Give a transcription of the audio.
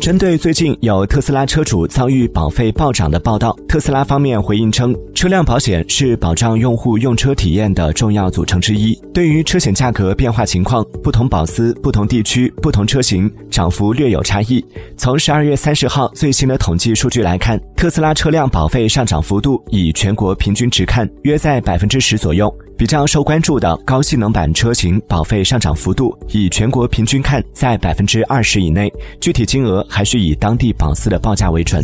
针对最近有特斯拉车主遭遇保费暴涨的报道，特斯拉方面回应称，车辆保险是保障用户用车体验的重要组成之一。对于车险价格变化情况，不同保司、不同地区、不同车型涨幅略有差异。从十二月三十号最新的统计数据来看，特斯拉车辆保费上涨幅度以全国平均值看，约在百分之十左右。比较受关注的高性能版车型保费上涨幅度，以全国平均看在百分之二十以内，具体金额还需以当地保司的报价为准。